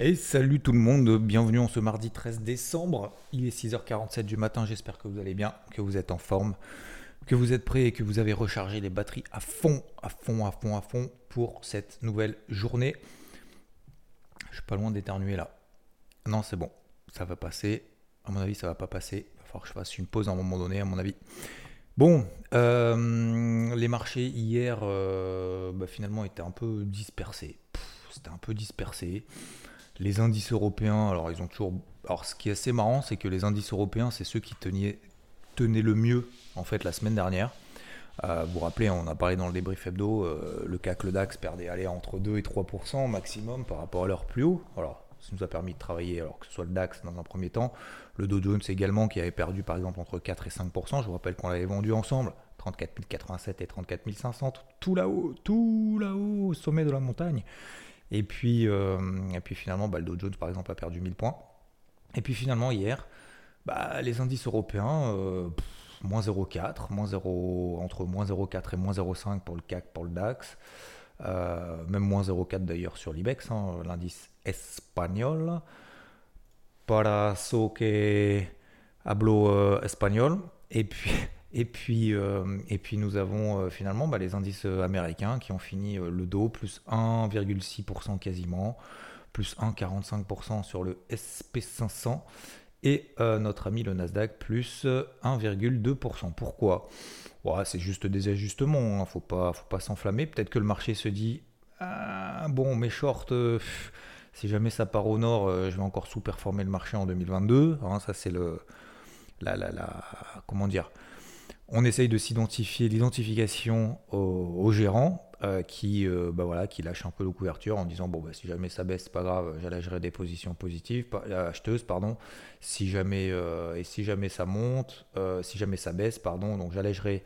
Et salut tout le monde, bienvenue en ce mardi 13 décembre. Il est 6h47 du matin, j'espère que vous allez bien, que vous êtes en forme, que vous êtes prêts et que vous avez rechargé les batteries à fond, à fond, à fond, à fond pour cette nouvelle journée. Je suis pas loin d'éternuer là. Non, c'est bon, ça va passer. À mon avis, ça va pas passer. Il va falloir que je fasse une pause à un moment donné, à mon avis. Bon, euh, les marchés hier, euh, bah, finalement, étaient un peu dispersés. C'était un peu dispersé. Les indices européens, alors ils ont toujours. Alors ce qui est assez marrant, c'est que les indices européens, c'est ceux qui tenaient, le mieux en fait la semaine dernière. Euh, vous vous rappelez, on a parlé dans le débrief hebdo, euh, le CAC, le DAX perdait aller entre 2 et 3% maximum par rapport à leur plus haut. Alors, ça nous a permis de travailler, alors que ce soit le DAX dans un premier temps, le Dow Jones également qui avait perdu par exemple entre 4 et 5%. Je vous rappelle qu'on l'avait vendu ensemble, 34 087 et 34 500, tout là-haut, tout là-haut, au sommet de la montagne. Et puis, euh, et puis finalement, bah, le Dow Jones, par exemple, a perdu 1000 points. Et puis finalement, hier, bah, les indices européens, euh, moins 0,4, moins 0, entre moins 0,4 et moins 0,5 pour le CAC, pour le DAX. Euh, même moins 0,4 d'ailleurs sur l'IBEX, hein, l'indice espagnol. Para so que hablo espagnol. Et puis, et puis, euh, et puis nous avons euh, finalement bah, les indices euh, américains qui ont fini le dos, plus 1,6% quasiment, plus 1,45% sur le SP500 et notre ami le Nasdaq plus 1,2%. Pourquoi? C'est juste des ajustements, il hein, ne faut pas, faut pas s'enflammer. Peut-être que le marché se dit, ah, bon, mes shorts, si jamais ça part au nord, je vais encore sous-performer le marché en 2022. Hein, ça c'est le... La, la, comment dire on essaye de s'identifier, l'identification au, gérant euh, qui, euh, bah voilà, qui lâche un peu le couverture en disant bon bah, si jamais ça baisse, c'est pas grave, j'allégerai des positions positives, acheteuses pardon. Si jamais euh, et si jamais ça monte, si jamais ça baisse pardon, donc j'allégerai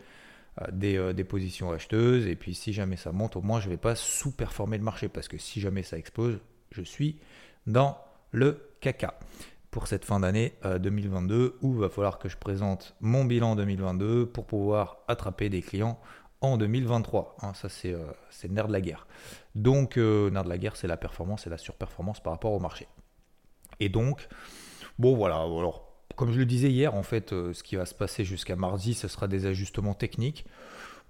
des, des, positions acheteuses et puis si jamais ça monte, au moins je vais pas sous-performer le marché parce que si jamais ça explose, je suis dans le caca pour cette fin d'année 2022 euh, où il va falloir que je présente mon bilan 2022 pour pouvoir attraper des clients en 2023. Hein, ça, c'est euh, le nerf de la guerre. Donc, euh, nerf de la guerre, c'est la performance et la surperformance par rapport au marché. Et donc, bon, voilà. Alors, comme je le disais hier, en fait, ce qui va se passer jusqu'à mardi, ce sera des ajustements techniques.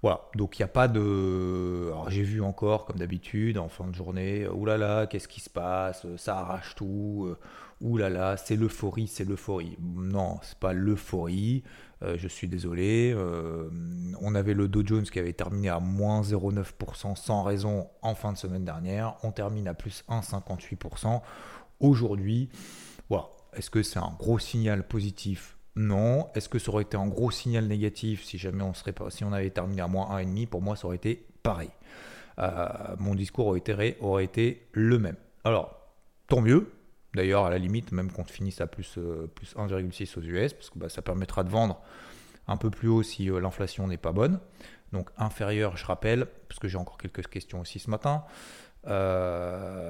Voilà, donc il n'y a pas de. Alors j'ai vu encore, comme d'habitude, en fin de journée, oulala, qu'est-ce qui se passe Ça arrache tout oulala, là là, c'est l'euphorie, c'est l'euphorie. Non, c'est pas l'euphorie. Euh, je suis désolé. Euh, on avait le Dow Jones qui avait terminé à moins 0,9% sans raison en fin de semaine dernière. On termine à plus 1,58%. Aujourd'hui, voilà. Est-ce que c'est un gros signal positif Non. Est-ce que ça aurait été un gros signal négatif si jamais on serait si on avait terminé à moins 1,5 Pour moi, ça aurait été pareil. Euh, mon discours aurait été, le même. Alors, tant mieux, D'ailleurs, à la limite, même qu'on finisse à plus, euh, plus 1,6 aux US, parce que bah, ça permettra de vendre un peu plus haut si euh, l'inflation n'est pas bonne. Donc inférieur, je rappelle, parce que j'ai encore quelques questions aussi ce matin.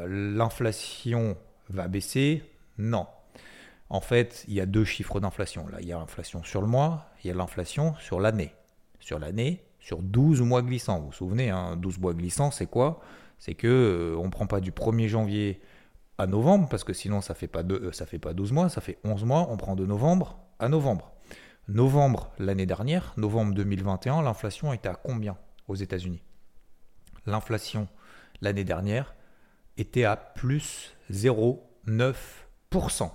L'inflation va baisser? Non. En fait, il y a deux chiffres d'inflation. Là, il y a l'inflation sur le mois, il y a l'inflation sur l'année. Sur l'année, sur 12 mois glissants. Vous vous souvenez, hein, 12 mois glissants, c'est quoi? C'est que on ne prend pas du 1er janvier à novembre, parce que sinon ça fait pas euh, fait pas 12 mois, ça fait 11 mois, on prend de novembre à novembre. Novembre l'année dernière, novembre 2021, l'inflation était à combien aux États-Unis? L'inflation l'année dernière était à plus 0,9%.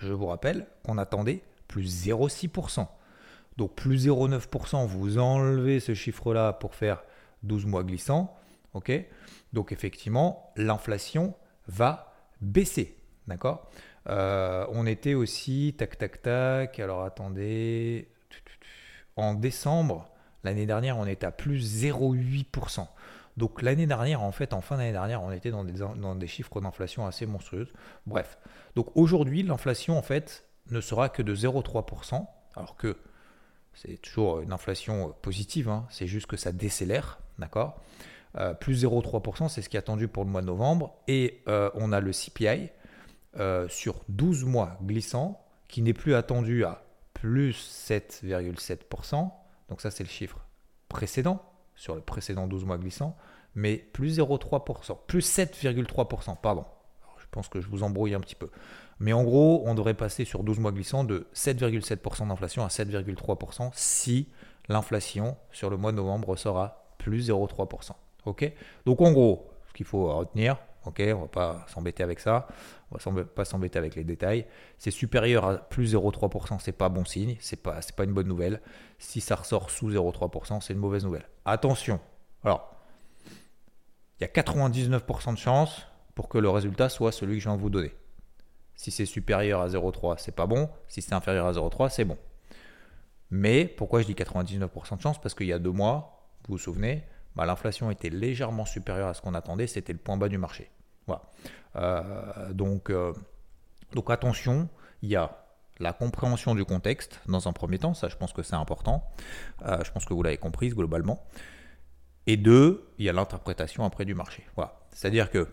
Je vous rappelle qu'on attendait plus 0,6%. Donc plus 0,9%, vous enlevez ce chiffre-là pour faire 12 mois glissants. ok? Donc effectivement, l'inflation va baissé. D'accord? Euh, On était aussi, tac, tac, tac. Alors attendez. En décembre, l'année dernière, on était à plus 0,8%. Donc l'année dernière, en fait, en fin d'année dernière, on était dans des, chiffres d'inflation assez monstrueux. Bref. Donc aujourd'hui, l'inflation, en fait, ne sera que de 0,3%. Alors que c'est toujours une inflation positive, hein. c'est juste que ça décélère, d'accord? Euh, plus 0,3%, c'est ce qui est attendu pour le mois de novembre. Et euh, on a le CPI euh, sur 12 mois glissant qui n'est plus attendu à plus 7,7%. Donc ça, c'est le chiffre précédent, sur le précédent 12 mois glissant, mais plus 0,3%, plus 7,3%, pardon. pense que je vous embrouille un petit peu. Mais en gros, on devrait passer sur 12 mois glissants de 7,7% d'inflation à 7,3% si l'inflation sur le mois de novembre sera plus 0,3%. Ok? Donc en gros, ce qu'il faut retenir, ok, on va pas s'embêter avec ça, on va pas s'embêter avec les détails. C'est supérieur à plus 0,3%, c'est pas bon signe, c'est pas, pas une bonne nouvelle. Si ça ressort sous 0,3%, c'est une mauvaise nouvelle. Attention, alors, il y a 99% de chances pour que le résultat soit celui que je viens de vous donner. Si c'est supérieur à 0,3, c'est pas bon. Si c'est inférieur à 0,3, c'est bon. Mais pourquoi je dis 99% de chance? Parce qu'il y a deux mois, vous vous souvenez, bah, l'inflation était légèrement supérieure à ce qu'on attendait. C'était le point bas du marché. Voilà. Euh, donc, euh, donc attention, il y a la compréhension du contexte dans un premier temps. Ça, je pense que c'est important. Euh, je pense que vous l'avez comprise globalement. Et deux, il y a l'interprétation après du marché. Voilà. C'est-à-dire que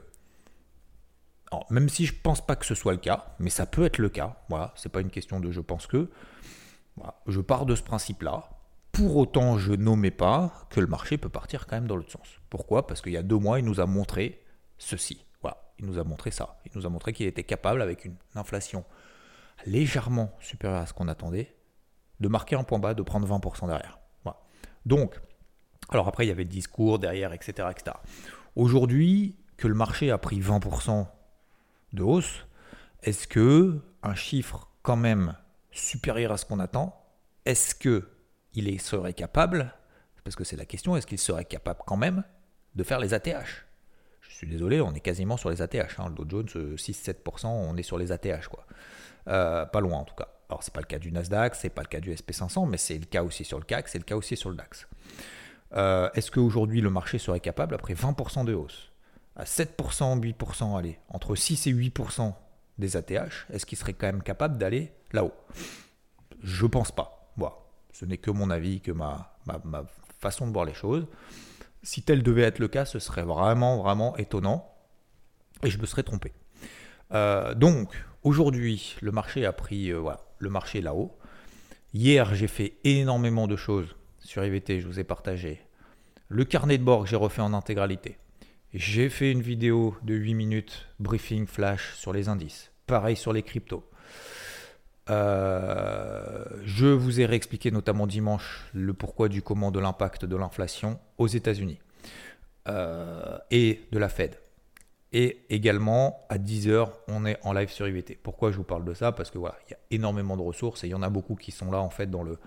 même si je ne pense pas que ce soit le cas, mais ça peut être le cas, voilà, c'est pas une question de je pense que, je pars de ce principe-là. Pour autant, je n'omets pas que le marché peut partir quand même dans l'autre sens. Pourquoi? Parce qu'il y a deux mois, il nous a montré ceci. Voilà, il nous a montré ça. Il nous a montré qu'il était capable, avec une inflation légèrement supérieure à ce qu'on attendait, de marquer un point bas, de prendre 20% derrière. Voilà. Donc, alors après, il y avait le discours derrière, etc. etc. Aujourd'hui, que le marché a pris 20% de hausse, est-ce que un chiffre quand même supérieur à ce qu'on attend, est-ce que il serait capable, parce que c'est la question, est-ce qu'il serait capable quand même de faire les ATH Je suis désolé, on est quasiment sur les ATH. Hein. Le Dow Jones, 6-7%, euh, on est sur les ATH. Quoi. Euh, pas loin en tout cas. Alors c'est pas le cas du Nasdaq, c'est pas le cas du SP500, mais c'est le cas aussi sur le CAC, c'est le cas aussi sur le DAX. Euh, est-ce qu'aujourd'hui le marché serait capable, après 20% de hausse, à 7%, 8%, allez, entre 6 et 8% des ATH, est-ce qu'il serait quand même capable d'aller là-haut? Je pense pas. Voilà. Ce n'est que mon avis, que ma, façon de voir les choses. Si tel devait être le cas, ce serait vraiment, vraiment étonnant. Et je me serais trompé. Euh, donc, aujourd'hui, le marché a pris euh, le marché là-haut. Hier, j'ai fait énormément de choses sur IVT, je vous ai partagé. Le carnet de bord que j'ai refait en intégralité. J'ai fait une vidéo de 8 minutes, briefing flash sur les indices. Pareil sur les cryptos. Euh, je vous ai réexpliqué notamment dimanche le pourquoi du comment de l'impact de l'inflation aux États-Unis euh, et de la Fed. Et également à 10h, on est en live sur IVT. Pourquoi je vous parle de ça? Parce que voilà, il y a énormément de ressources et il y en a beaucoup qui sont là en fait dans le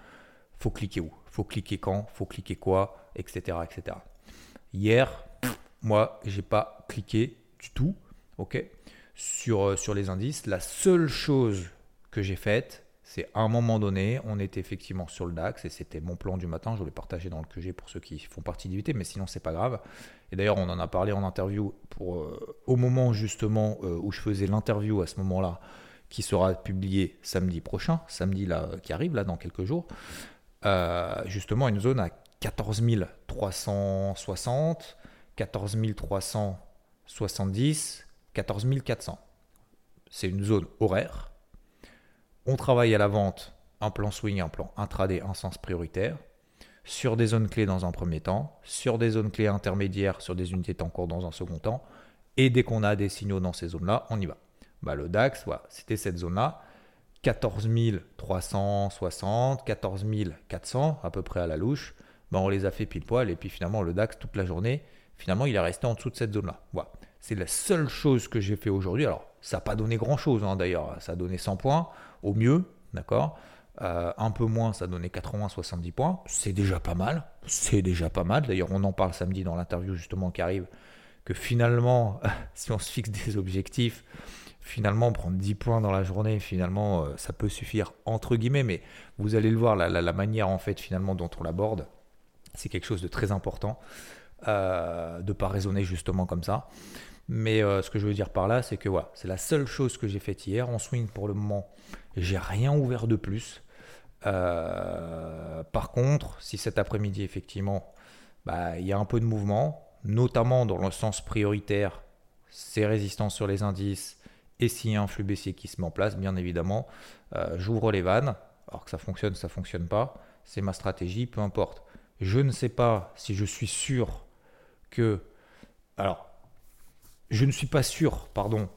faut cliquer où, faut cliquer quand, faut cliquer quoi, etc. Hier, moi, j'ai pas cliqué du tout, ok, sur, euh, sur les indices. La seule chose que j'ai faite, c'est à un moment donné, on était effectivement sur le DAX et c'était mon plan du matin. Je l'ai partagé dans le QG pour ceux qui font partie d'IVT, mais sinon c'est pas grave. Et d'ailleurs, on en a parlé en interview pour euh, au moment justement euh, où je faisais l'interview à ce moment-là, qui sera publié samedi prochain, samedi là qui arrive là dans quelques jours. Justement, une zone à 14 360 14 370, 14 400. C'est une zone horaire. On travaille à la vente un plan swing, un plan intraday, un sens prioritaire, sur des zones clés dans un premier temps, sur des zones clés intermédiaires, sur des unités en cours dans un second temps, et dès qu'on a des signaux dans ces zones-là, on y va. Bah, le DAX, c'était cette zone-là, 14 360, 14 400 à peu près à la louche, bah, on les a fait pile poil, et puis finalement le DAX toute la journée, Finalement, il est resté en dessous de cette zone-là. Voilà. C'est la seule chose que j'ai fait aujourd'hui. Alors, ça n'a pas donné grand-chose hein, d'ailleurs. Ça a donné 100 points au mieux, d'accord euh, un peu moins, ça donné 80-70 points. C'est déjà pas mal. C'est déjà pas mal. D'ailleurs, on en parle samedi dans l'interview justement qui arrive. Que finalement, si on se fixe des objectifs, finalement, prendre 10 points dans la journée, finalement, euh, ça peut suffire entre guillemets. Mais vous allez le voir, la, manière en fait finalement dont on l'aborde, c'est quelque chose de très important. Euh, de ne pas raisonner justement comme ça. Mais euh, ce que je veux dire par là, c'est que voilà, c'est la seule chose que j'ai faite hier. En swing, pour le moment, j'ai rien ouvert de plus. Par contre, si cet après-midi, effectivement, bah, il y a un peu de mouvement, notamment dans le sens prioritaire, ces résistances sur les indices, et s'il y a un flux baissier qui se met en place, bien évidemment, j'ouvre les vannes. Alors que ça fonctionne, ça fonctionne pas, c'est ma stratégie, peu importe. Je ne sais pas si je suis sûr que. Alors, je ne suis pas sûr, pardon,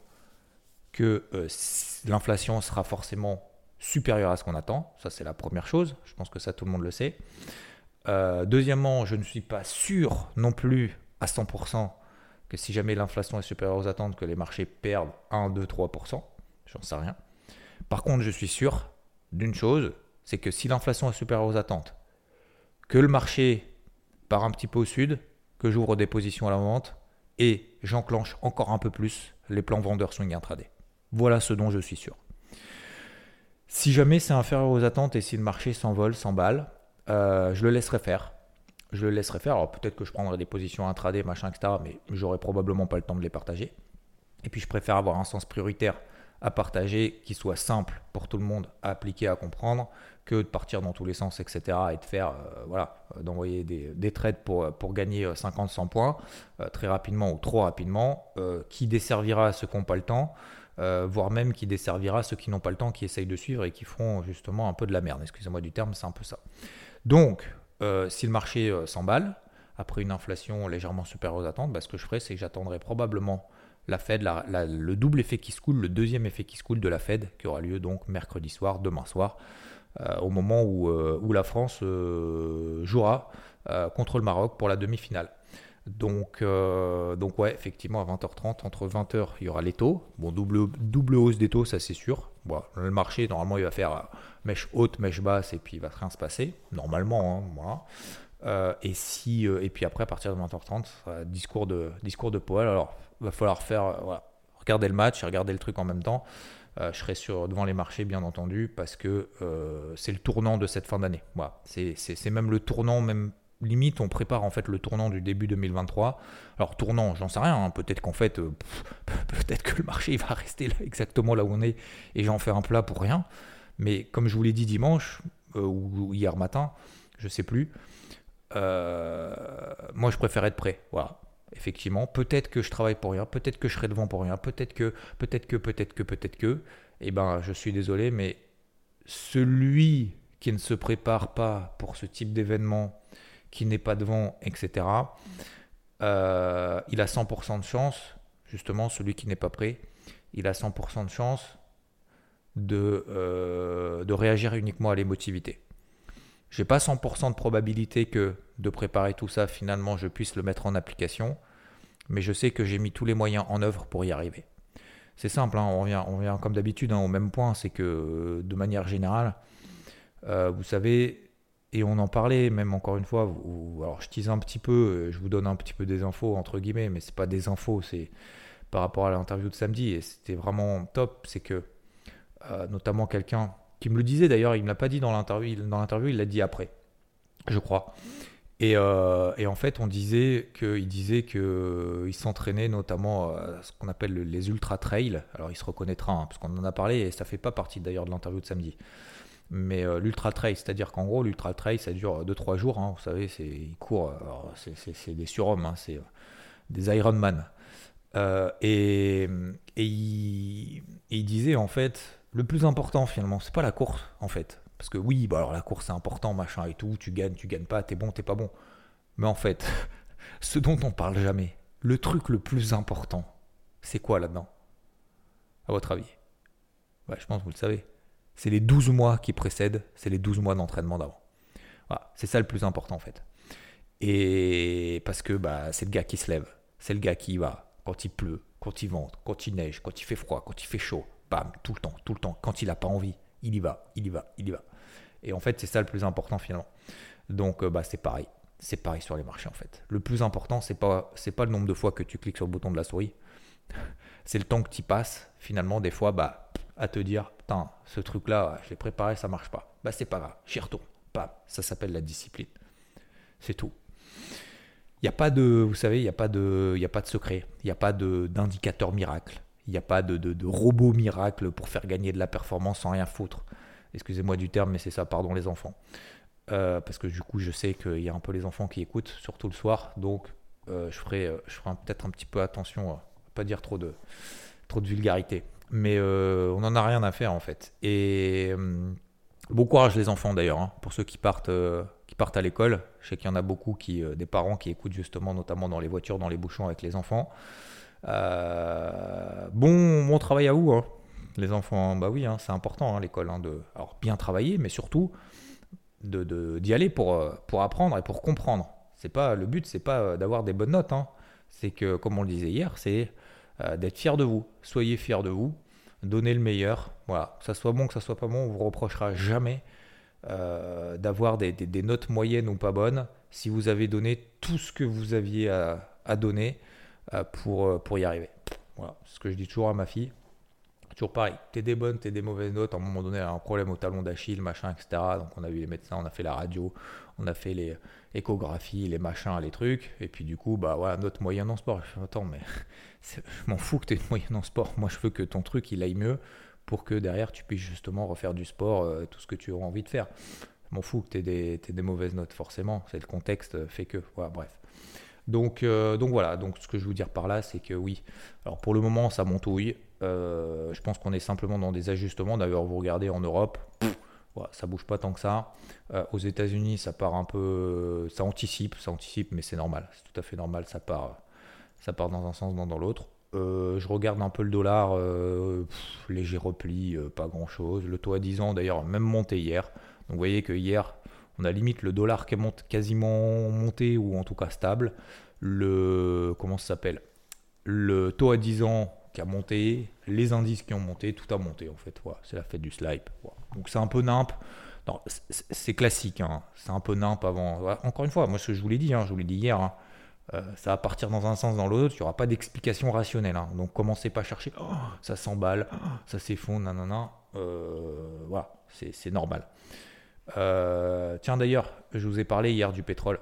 que l'inflation sera forcément supérieure à ce qu'on attend. Ça, c'est la première chose. Je pense que ça, tout le monde le sait. deuxièmement, je ne suis pas sûr non plus à 100% que si jamais l'inflation est supérieure aux attentes, que les marchés perdent 1, 2, 3%. J'en sais rien. Par contre, je suis sûr d'une chose, c'est que si l'inflation est supérieure aux attentes, que le marché part un petit peu au sud, que j'ouvre des positions à la vente et j'enclenche encore un peu plus les plans vendeurs swing intraday. Voilà ce dont je suis sûr. Si jamais c'est inférieur aux attentes et si le marché s'envole, s'emballe, euh, je le laisserai faire. Je le laisserai faire. Alors peut-être que je prendrai des positions intraday, machin, etc. Mais j'aurai probablement pas le temps de les partager. Et puis je préfère avoir un sens prioritaire à partager qui soit simple pour tout le monde à appliquer, à comprendre, que de partir dans tous les sens, etc. et de faire, euh, voilà, euh, d'envoyer des, trades pour, pour gagner 50-100 euh, points très rapidement ou trop rapidement, qui desservira ceux qui n'ont pas le temps, voire même qui desservira ceux qui n'ont pas le temps, qui essayent de suivre et qui feront justement un peu de la merde. Excusez-moi du terme, c'est un peu ça. Donc, si le marché s'emballe, après une inflation légèrement supérieure aux attentes, bah, ce que je ferai, c'est que j'attendrai probablement la Fed, le double effet qui se coule, le deuxième effet qui se coule de la Fed, qui aura lieu donc mercredi soir, demain soir, euh, au moment où, euh, la France euh, jouera contre le Maroc pour la demi-finale. Donc, donc ouais, effectivement, à 20h30, entre 20h, il y aura les taux. Bon, double, double hausse des taux, ça c'est sûr. Le marché, normalement, il va faire mèche haute, mèche basse, et puis il va rien se passer. Normalement, hein, voilà. et, si, et puis après, à partir de 20h30, discours de, discours de Powell. Alors, va falloir faire, euh, regarder le match et regarder le truc en même temps. Euh, je serai sur, devant les marchés, bien entendu, parce que euh, c'est le tournant de cette fin d'année. Voilà. C'est même le tournant, même limite, on prépare en fait le tournant du début 2023. Alors, tournant, j'en sais rien. Hein. Peut-être qu'en fait, peut-être que le marché va rester là, exactement là où on est et j'en fais un plat pour rien. Mais comme je vous l'ai dit dimanche ou hier matin, je sais plus. moi, je préfère être prêt. Voilà effectivement. Peut-être que je travaille pour rien, peut-être que je serai devant pour rien, peut-être que, peut-être que, peut-être que, peut-être que. Eh ben, je suis désolé, mais celui qui ne se prépare pas pour ce type d'événement, qui n'est pas devant, etc., euh, il a 100% de chance, justement, celui qui n'est pas prêt, il a 100% de chance de, euh, de réagir uniquement à l'émotivité. J'ai pas 100% de probabilité que de préparer tout ça, finalement, je puisse le mettre en application, mais je sais que j'ai mis tous les moyens en œuvre pour y arriver. C'est simple, hein, on, revient, on revient comme d'habitude hein, au même point, c'est que de manière générale, euh, vous savez, et on en parlait même encore une fois, alors je tease un petit peu, euh, je vous donne un petit peu des infos entre guillemets, mais c'est pas des infos, c'est par rapport à l'interview de samedi, et c'était vraiment top, c'est que notamment quelqu'un qui me le disait d'ailleurs, il ne l'a pas dit dans l'interview, dans l'interview, il l'a dit après, je crois. Euh, et, en fait, on disait qu'il disait qu'il euh, s'entraînait notamment à ce qu'on appelle les ultra trails. Alors, il se reconnaîtra hein, parce qu'on en a parlé et ça fait pas partie d'ailleurs de l'interview de samedi. Mais euh, l'ultra trail, c'est-à-dire qu'en gros, l'ultra trail, ça dure 2-3 jours. Hein, vous savez, c'est il court, c'est des surhommes, hein, c'est des Ironman. et, et il disait en fait, le plus important finalement, c'est pas la course en fait. Parce que oui, bah alors la course c'est important, machin et tout, tu gagnes, tu gagnes pas, t'es bon, t'es pas bon. Mais en fait, ce dont on parle jamais, le truc le plus important, c'est quoi là-dedans? À votre avis? Bah, Je pense que vous le savez. C'est les 12 mois qui précèdent, c'est les 12 mois d'entraînement d'avant. Voilà, c'est ça le plus important en fait. Et parce que bah, c'est le gars qui se lève, c'est le gars qui va quand il pleut, quand il vente, quand il neige, quand il fait froid, quand il fait chaud, bam, tout le temps, tout le temps. Quand il n'a pas envie, il y va, il y va, il y va. Et en fait, c'est ça le plus important finalement. Donc, euh, bah, c'est pareil. C'est pareil sur les marchés en fait. Le plus important, c'est pas, c'est pas le nombre de fois que tu cliques sur le bouton de la souris. c'est le temps que tu passes finalement des fois bah, à te dire, putain, ce truc-là, je l'ai préparé, ça marche pas. Bah, c'est pas grave, j'y retourne. Ça s'appelle la discipline. C'est tout. Il n'y a pas de, vous savez, il n'y a pas de, a pas de secret. Il n'y a pas d'indicateur miracle. Il n'y a pas de, de, robot miracle pour faire gagner de la performance sans rien foutre. Excusez-moi du terme, mais c'est ça, pardon les enfants. Euh, parce que du coup, je sais qu'il y a un peu les enfants qui écoutent, surtout le soir. Donc, euh, je ferai, euh, je ferai peut-être un petit peu attention à pas dire trop de, trop de vulgarité. Mais on n'en a rien à faire en fait. Et bon courage les enfants d'ailleurs, hein, pour ceux qui partent, qui partent à l'école. Je sais qu'il y en a beaucoup qui, des parents qui écoutent justement, notamment dans les voitures, dans les bouchons avec les enfants. bon, bon travail à vous, hein. les enfants. Bah oui, hein, c'est important hein, l'école. de, alors bien travailler, mais surtout d'y de, d'y aller pour, pour apprendre et pour comprendre. C'est pas le but, c'est pas d'avoir des bonnes notes. C'est que, comme on le disait hier, c'est d'être fier de vous. Soyez fier de vous. Donnez le meilleur. Voilà, que ça soit bon, que ça soit pas bon, on vous reprochera jamais euh, d'avoir des, notes moyennes ou pas bonnes si vous avez donné tout ce que vous aviez à, donner euh, pour, euh, pour y arriver. Voilà, c'est ce que je dis toujours à ma fille. Toujours pareil, t'es des bonnes, t'es des mauvaises notes. À un moment donné, elle a un problème au talon d'Achille, machin, etc. Donc on a vu les médecins, on a fait la radio, on a fait les échographies, les machins, les trucs. Et puis du coup, bah voilà, note moyenne en sport. Je attends, mais je m'en fous que t'aies une moyenne en sport. Moi, je veux que ton truc, il aille mieux pour que derrière, tu puisses justement refaire du sport, euh, tout ce que tu auras envie de faire. Je m'en fous que t'aies des, mauvaises notes, forcément. C'est le contexte fait que. Bref. Donc, euh, donc voilà, donc ce que je veux dire par là, c'est que oui. Alors pour le moment, ça montouille. Euh, je pense qu'on est simplement dans des ajustements. D'ailleurs, vous regardez en Europe, voilà, ça bouge pas tant que ça. Euh, aux États-Unis, ça part un peu, ça anticipe, ça anticipe, mais c'est normal, c'est tout à fait normal. Ça part, ça part dans un sens, dans, l'autre. je regarde un peu le dollar, léger repli, pas grand chose. Le taux à 10 ans, d'ailleurs, même monté hier. Donc vous voyez que hier, on a limite le dollar qui est quasiment monté ou en tout cas stable. Le comment ça s'appelle? Le taux à 10 ans qui a monté, les indices qui ont monté, tout a monté en fait. c'est la fête du slipe. Donc c'est un peu nimp. C'est classique, hein. c'est un peu nimp avant. Encore une fois, moi ce que je vous l'ai dit, hein, je vous l'ai dit hier, hein, euh, ça va partir dans un sens, dans l'autre, il n'y aura pas d'explication rationnelle. Donc commencez pas à chercher, oh, ça s'emballe, oh, ça s'effondre, nanana. Euh, voilà, c'est normal. Euh, tiens d'ailleurs, je vous ai parlé hier du pétrole.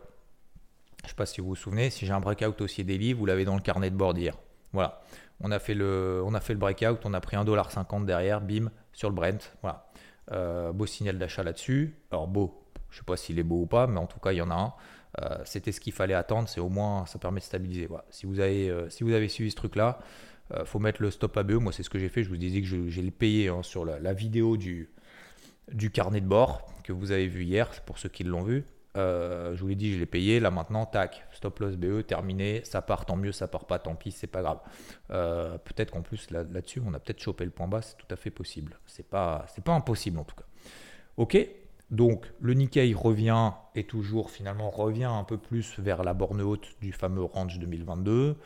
Je ne sais pas si vous vous souvenez, si j'ai un breakout haussier daily, vous l'avez dans le carnet de bord hier. Voilà. On a fait le, on a fait le breakout, on a pris 1,50$ derrière, bim, sur le Brent. Voilà. Euh, beau signal d'achat là-dessus. Alors beau, je sais pas s'il est beau ou pas, mais en tout cas, il y en a un. Euh, c'était ce qu'il fallait attendre, c'est au moins, ça permet de stabiliser. Voilà. Si, vous avez, si vous avez suivi ce truc-là, faut mettre le stop à BE. Moi, c'est ce que j'ai fait. Je vous disais que j'ai le payé hein, sur la, vidéo du, du carnet de bord que vous avez vu hier, pour ceux qui l'ont vu. Euh, je vous l'ai dit, je l'ai payé. Là maintenant, tac, stop loss BE, terminé. Ça part, tant mieux. Ça part pas, tant pis, c'est pas grave. Euh, peut-être qu'en plus là, dessus on a peut-être chopé le point bas. C'est tout à fait possible. C'est pas, c'est pas impossible en tout cas. Ok. Donc le Nikkei revient et toujours finalement revient un peu plus vers la borne haute du fameux range 2022.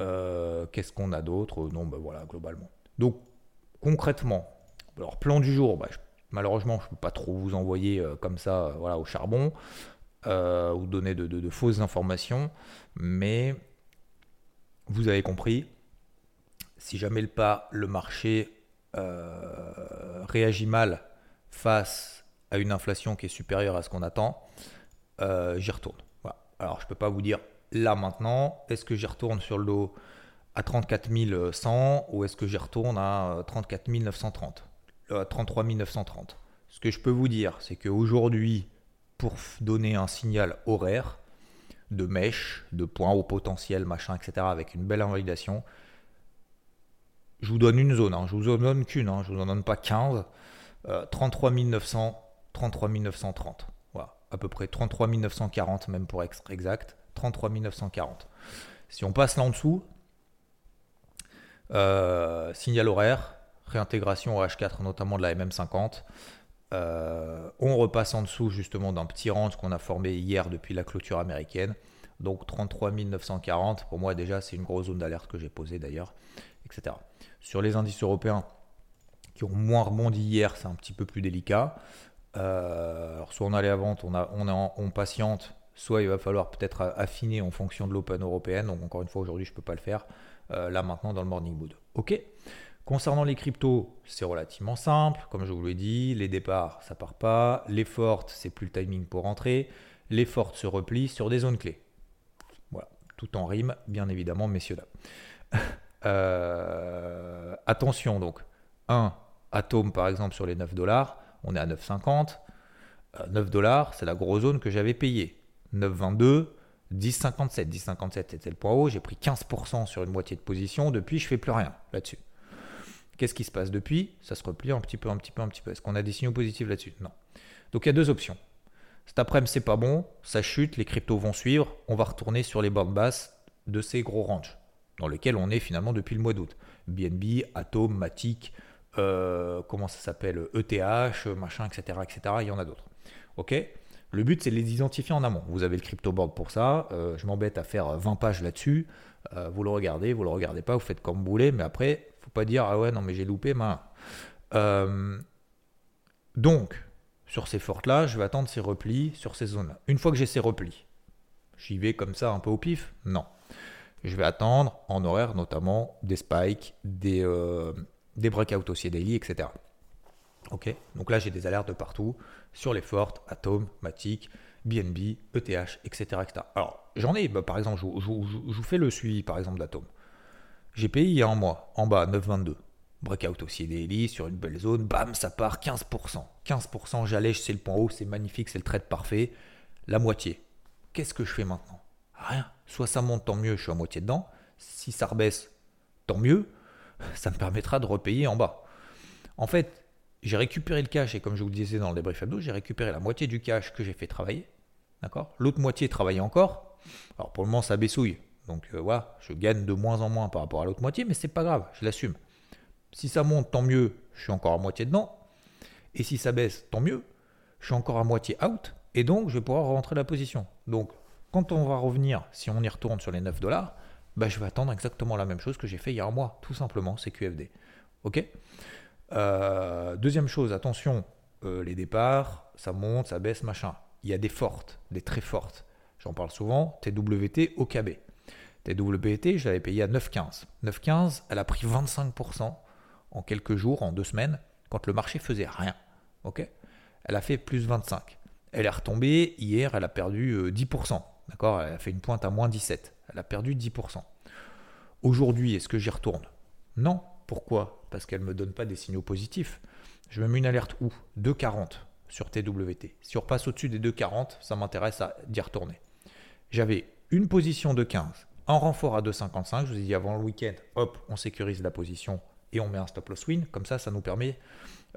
Euh, qu'est-ce qu'on a d'autre? Non, ben voilà, globalement. Donc concrètement, alors plan du jour, bah, je Malheureusement, je ne peux pas trop vous envoyer euh, comme ça euh, voilà, au charbon euh, ou donner de, fausses informations, mais vous avez compris, si jamais le pas, le marché réagit mal face à une inflation qui est supérieure à ce qu'on attend, j'y retourne. Alors je ne peux pas vous dire là maintenant, est-ce que j'y retourne sur le dos à 34 100 ou est-ce que j'y retourne à 34 930 33 930. Ce que je peux vous dire, c'est qu'aujourd'hui, pour donner un signal horaire de mèche, de point au potentiel, machin, etc., avec une belle invalidation, je vous donne une zone, hein. je vous en donne qu'une, hein. je vous en donne pas 15, 33 900, 33 930. Voilà, à peu près 33 940 même pour être exact, 33 940. Si on passe là en dessous, euh, signal horaire, réintégration au H4, notamment de la MM50. Euh, on repasse en dessous justement d'un petit range qu'on a formé hier depuis la clôture américaine. Donc 33 940, pour moi déjà c'est une grosse zone d'alerte que j'ai posée d'ailleurs, etc. Sur les indices européens qui ont moins rebondi hier, c'est un petit peu plus délicat. Euh, alors soit on allait à vente, on, a, on, est on patiente, soit il va falloir peut-être affiner en fonction de l'open européenne. Donc encore une fois aujourd'hui je ne peux pas le faire. Euh, là maintenant dans le morning mood. Ok Concernant les cryptos, c'est relativement simple. Comme je vous l'ai dit, les départs, ça part pas. Les fortes, c'est plus le timing pour rentrer. Les fortes se replient sur des zones clés. Voilà, tout en rime, bien évidemment, messieurs dames. Euh, attention donc, 1 atome par exemple sur les 9 dollars, on est à 9,50. 9 euh, dollars, c'est la grosse zone que j'avais payée. 9,22, 10,57. 10,57 c'était le point haut, j'ai pris 15% sur une moitié de position. Depuis, je fais plus rien là-dessus. Qu'est-ce qui se passe depuis? Ça se replie un petit peu, un petit peu, un petit peu. Est-ce qu'on a des signaux positifs là-dessus? Non. Donc il y a deux options. Cet après-midi, c'est pas bon, ça chute, les cryptos vont suivre, on va retourner sur les bornes basses de ces gros ranges. dans lequel on est finalement depuis le mois d'août. BNB, Atom, Matic, euh, comment ça s'appelle, ETH, machin, etc., etc. Il y en a d'autres. Ok? Le but, c'est de les identifier en amont. Vous avez le crypto board pour ça. Euh, je m'embête à faire 20 pages là-dessus. Euh, vous le regardez, vous le regardez pas, vous faites comme vous voulez, mais après, pas dire ah ouais non mais j'ai loupé ma. donc sur ces fortes-là, je vais attendre ces replis sur ces zones-là. Une fois que j'ai ces replis, j'y vais comme ça un peu au pif? Non. Je vais attendre en horaire notamment des spikes, des, euh, des breakouts aussi daily, etc. Ok? Donc là, j'ai des alertes de partout sur les fortes, Atom, Matic, BNB, ETH, etc. Alors, j'en ai, bah, par exemple, je, vous fais le suivi par exemple d'Atom. J'ai payé il y a un mois, en bas, 9,22. Breakout aussi daily sur une belle zone, bam, ça part 15%. 15%, j'allège, c'est le point haut, c'est magnifique, c'est le trade parfait. La moitié. Qu'est-ce que je fais maintenant? Rien. Soit ça monte, tant mieux, je suis à moitié dedans. Si ça rebaisse, tant mieux. Ça me permettra de repayer en bas. En fait, j'ai récupéré le cash et comme je vous disais dans le débrief hebdo, j'ai récupéré la moitié du cash que j'ai fait travailler. D'accord? L'autre moitié travaille encore. Alors pour le moment, ça baissouille. Donc euh, je gagne de moins en moins par rapport à l'autre moitié, mais c'est pas grave, je l'assume. Si ça monte, tant mieux, je suis encore à moitié dedans. Et si ça baisse, tant mieux, je suis encore à moitié out. Et donc, je vais pouvoir rentrer la position. Donc, quand on va revenir, si on y retourne sur les 9 dollars, bah, je vais attendre exactement la même chose que j'ai fait un mois, tout simplement, c'est QFD. Ok? Euh, Deuxième chose, attention, euh, les départs, ça monte, ça baisse, machin. Il y a des fortes, des très fortes. J'en parle souvent, TWT, OKB. TWT, je l'avais payé à 9,15. 9,15, elle a pris 25% en quelques jours, en deux semaines, quand le marché faisait rien. Elle a fait plus 25. Elle est retombée, hier, elle a perdu 10%. Euh, D'accord? Elle a fait une pointe à moins 17. Elle a perdu 10%. Aujourd'hui, est-ce que j'y retourne? Non. Pourquoi? Parce qu'elle ne me donne pas des signaux positifs. Je me mets une alerte où? 2,40 sur TWT. Si on repasse au-dessus des 2,40, ça m'intéresse d'y retourner. J'avais une position de 15 en renfort à 2,55. Je vous ai dit avant le week-end, hop, on sécurise la position et on met un stop loss win. Comme ça, ça nous permet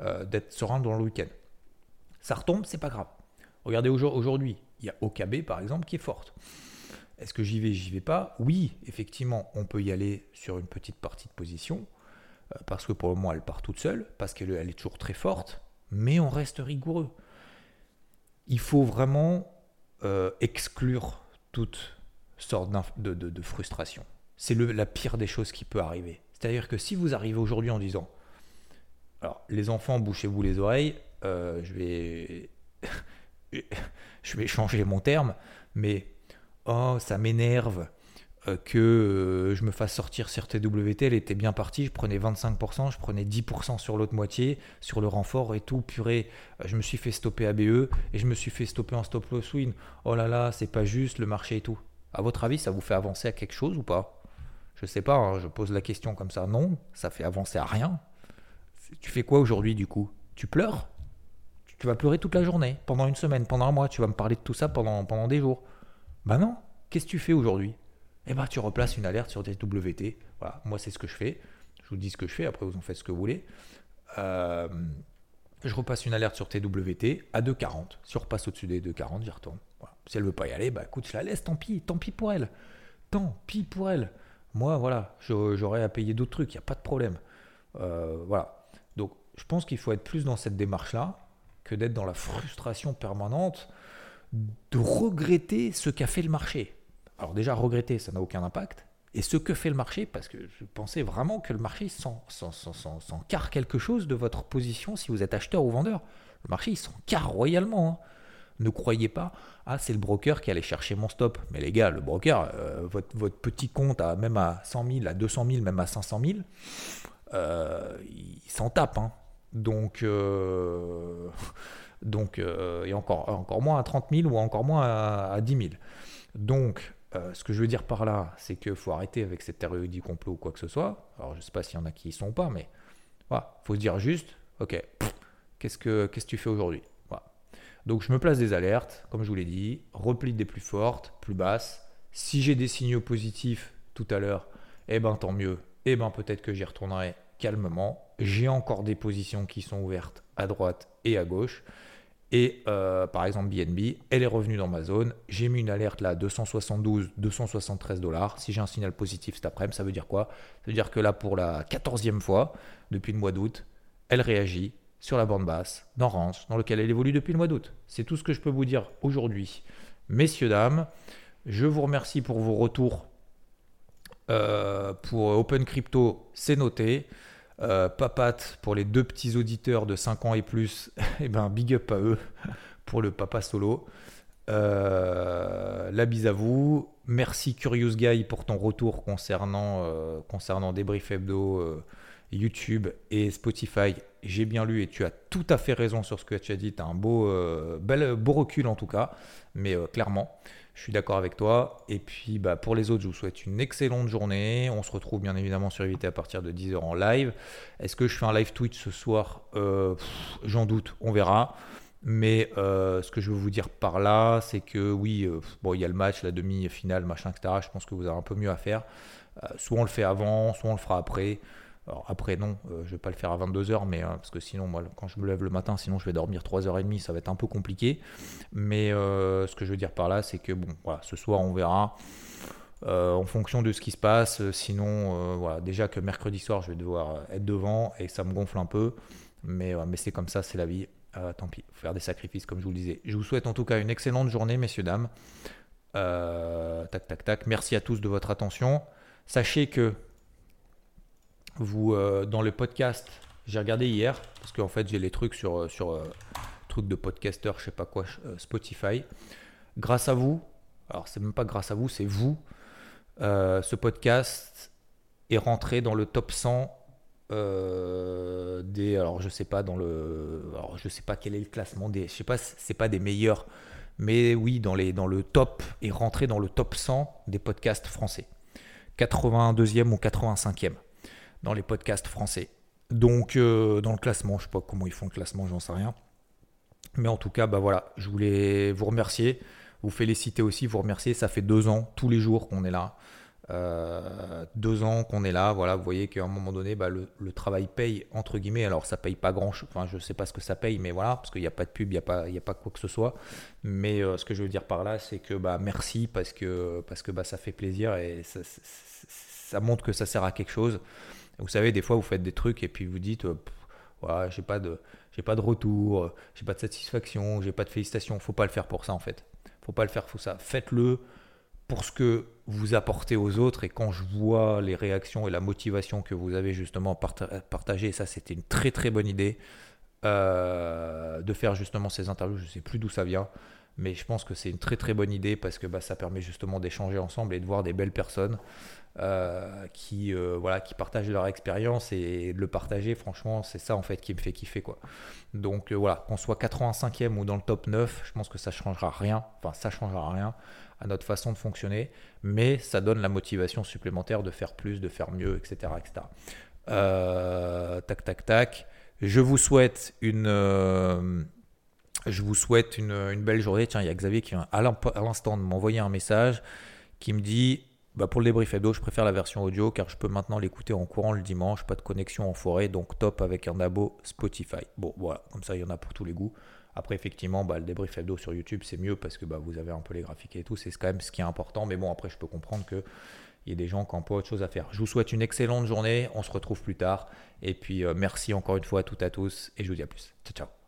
euh, d'être serein dans le week-end. Ça retombe, c'est pas grave. Regardez aujourd'hui, il y a OKB par exemple qui est forte. Est-ce que j'y vais, j'y vais pas? Oui, effectivement, on peut y aller sur une petite partie de position euh, parce que pour le moment elle part toute seule, parce qu'elle est toujours très forte, mais on reste rigoureux. Il faut vraiment euh, exclure toute sorte de, frustration. C'est la pire des choses qui peut arriver. C'est-à-dire que si vous arrivez aujourd'hui en disant, alors les enfants, bouchez-vous les oreilles, euh, je vais, je vais changer mon terme, mais oh ça m'énerve euh, que euh, je me fasse sortir sur TWT, elle était bien partie, je prenais 25%, je prenais 10% sur l'autre moitié, sur le renfort et tout, purée, je me suis fait stopper ABE et je me suis fait stopper en stop loss win. Oh là là, c'est pas juste le marché et tout. À votre avis, ça vous fait avancer à quelque chose ou pas? Je sais pas, hein, je pose la question comme ça. Non, ça fait avancer à rien. Tu fais quoi aujourd'hui du coup? Tu pleures? Tu, vas pleurer toute la journée, pendant une semaine, pendant un mois. Tu vas me parler de tout ça pendant, des jours. Bah non. Qu'est-ce que tu fais aujourd'hui? Eh bah tu replaces une alerte sur tes WT. Voilà, moi c'est ce que je fais. Je vous dis ce que je fais. Après vous en faites ce que vous voulez. Euh, je repasse une alerte sur TWT à 2,40. Si on repasse au-dessus des 2,40, j'y retourne. Si elle veut pas y aller, bah écoute, je la laisse, tant pis, tant pis pour elle. Tant pis pour elle. Moi, voilà, j'aurais à payer d'autres trucs, il n'y a pas de problème. Euh, voilà. Donc, je pense qu'il faut être plus dans cette démarche-là que d'être dans la frustration permanente de regretter ce qu'a fait le marché. Alors déjà, regretter, ça n'a aucun impact. Et ce que fait le marché, parce que je pensais vraiment que le marché s'en carre quelque chose de votre position si vous êtes acheteur ou vendeur. Le marché, il s'en carre royalement. Hein. Ne croyez pas, ah c'est le broker qui allait chercher mon stop. Mais les gars, le broker, euh, votre, votre, petit compte, à, même à 100 000, à 200 000, même à 500 000, euh, il s'en tape. Hein. Donc, euh, donc et encore, encore moins à 30 000 ou encore moins à, 10 000. Donc, ce que je veux dire par là, c'est qu'il faut arrêter avec cette théorie du complot ou quoi que ce soit. Alors, je ne sais pas s'il y en a qui y sont pas, mais voilà, faut se dire juste, ok, qu'est-ce que qu'est-ce que tu fais aujourd'hui? Donc je me place des alertes, comme je vous l'ai dit, repli des plus fortes, plus basses. Si j'ai des signaux positifs tout à l'heure, eh ben tant mieux. Eh ben peut-être que j'y retournerai calmement. J'ai encore des positions qui sont ouvertes à droite et à gauche. Et euh, par exemple, BNB, elle est revenue dans ma zone. J'ai mis une alerte là, 272, 273 dollars. Si j'ai un signal positif cet après-midi, ça veut dire quoi? Ça veut dire que là, pour la quatorzième fois depuis le mois d'août, elle réagit sur la bande basse, dans range, dans lequel elle évolue depuis le mois d'août. C'est tout ce que je peux vous dire aujourd'hui. Messieurs, dames, je vous remercie pour vos retours. Euh, pour Open Crypto, c'est noté. Euh, Papat, pour les deux petits auditeurs de 5 ans et plus, et eh ben, big up à eux pour le papa solo. Euh, la bise à vous. Merci Curious Guy pour ton retour concernant, euh, concernant Débrief Hebdo, YouTube et Spotify. J'ai bien lu et tu as tout à fait raison sur ce que tu as dit. Tu as un beau, bel, beau recul en tout cas, mais clairement. Je suis d'accord avec toi. Et puis bah, pour les autres, je vous souhaite une excellente journée. On se retrouve bien évidemment sur Éviter à partir de 10h en live. Est-ce que je fais un live Twitch ce soir? Euh, J'en doute, on verra. Mais euh, ce que je veux vous dire par là, c'est que oui, euh, bon, il y a le match, la demi-finale, machin, etc. Je pense que vous avez un peu mieux à faire. soit on le fait avant, soit on le fera après. Alors après, non, euh, je ne vais pas le faire à 22h, mais, euh, parce que sinon, moi, quand je me lève le matin, sinon je vais dormir 3h30, ça va être un peu compliqué. Mais euh, ce que je veux dire par là, c'est que bon, voilà, ce soir, on verra. en fonction de ce qui se passe, sinon, voilà, déjà que mercredi soir, je vais devoir être devant et ça me gonfle un peu. Mais, mais c'est comme ça, c'est la vie. tant pis, faut faire des sacrifices, comme je vous le disais. Je vous souhaite en tout cas une excellente journée, messieurs, dames. tac, tac, tac. Merci à tous de votre attention. Sachez que vous, euh, dans le podcast, j'ai regardé hier, parce qu'en fait, j'ai les trucs sur, euh, sur euh, trucs de podcaster, je sais pas quoi, Spotify. Grâce à vous, alors c'est même pas grâce à vous, c'est vous, ce podcast est rentré dans le top 100 des. Alors, je sais pas, dans le. Alors, je sais pas quel est le classement des. Je sais pas, c'est pas des meilleurs, mais oui, dans, les, dans le top, est rentré dans le top 100 des podcasts français. 82e ou 85e dans les podcasts français. Donc, euh, dans le classement, je sais pas comment ils font le classement, j'en sais rien. Mais en tout cas, bah voilà, je voulais vous remercier, vous féliciter aussi, vous remercier. Ça fait deux ans, tous les jours qu'on est là. Euh, deux ans qu'on est là, voilà, vous voyez qu'à un moment donné, bah, le, travail paye, entre guillemets, alors ça paye pas grand chose, enfin je sais pas ce que ça paye, mais voilà, parce qu'il n'y a pas de pub, il n'y a, pas, a pas quoi que ce soit, mais euh, ce que je veux dire par là, c'est que bah, merci, parce que, parce que bah, ça fait plaisir et ça montre que ça sert à quelque chose. Vous savez, des fois, vous faites des trucs et puis vous dites, euh, j'ai pas de, j'ai pas de retour, euh, j'ai pas de satisfaction, j'ai pas de félicitations. Faut pas le faire pour ça en fait. Faut pas le faire pour ça. Faites-le pour ce que vous apportez aux autres. Et quand je vois les réactions et la motivation que vous avez justement partagé, ça c'était une très très bonne idée euh, de faire justement ces interviews. Je sais plus d'où ça vient. Mais je pense que c'est une très très bonne idée parce que bah, ça permet justement d'échanger ensemble et de voir des belles personnes. Euh, qui, euh, voilà, qui partagent leur expérience et de le partager, franchement, c'est ça en fait qui me fait kiffer. Quoi. Donc euh, voilà, qu'on soit 85e ou dans le top 9, je pense que ça changera rien, enfin ça changera rien à notre façon de fonctionner, mais ça donne la motivation supplémentaire de faire plus, de faire mieux, etc. etc. tac, tac, tac. Je vous souhaite une... je vous souhaite une, belle journée. Tiens, il y a Xavier qui vient à l'instant de m'envoyer un message qui me dit bah pour le débrief hebdo, je préfère la version audio car je peux maintenant l'écouter en courant le dimanche, pas de connexion en forêt, donc top avec un abo Spotify. Bon, voilà, comme ça il y en a pour tous les goûts. Après, effectivement, bah, le débrief hebdo sur YouTube, c'est mieux parce que bah, vous avez un peu les graphiques et tout, c'est quand même ce qui est important. Mais bon, après, je peux comprendre qu'il y a des gens qui n'ont pas autre chose à faire. Je vous souhaite une excellente journée, on se retrouve plus tard. Et puis, euh, merci encore une fois à toutes et à tous, et je vous dis à plus. Ciao, ciao.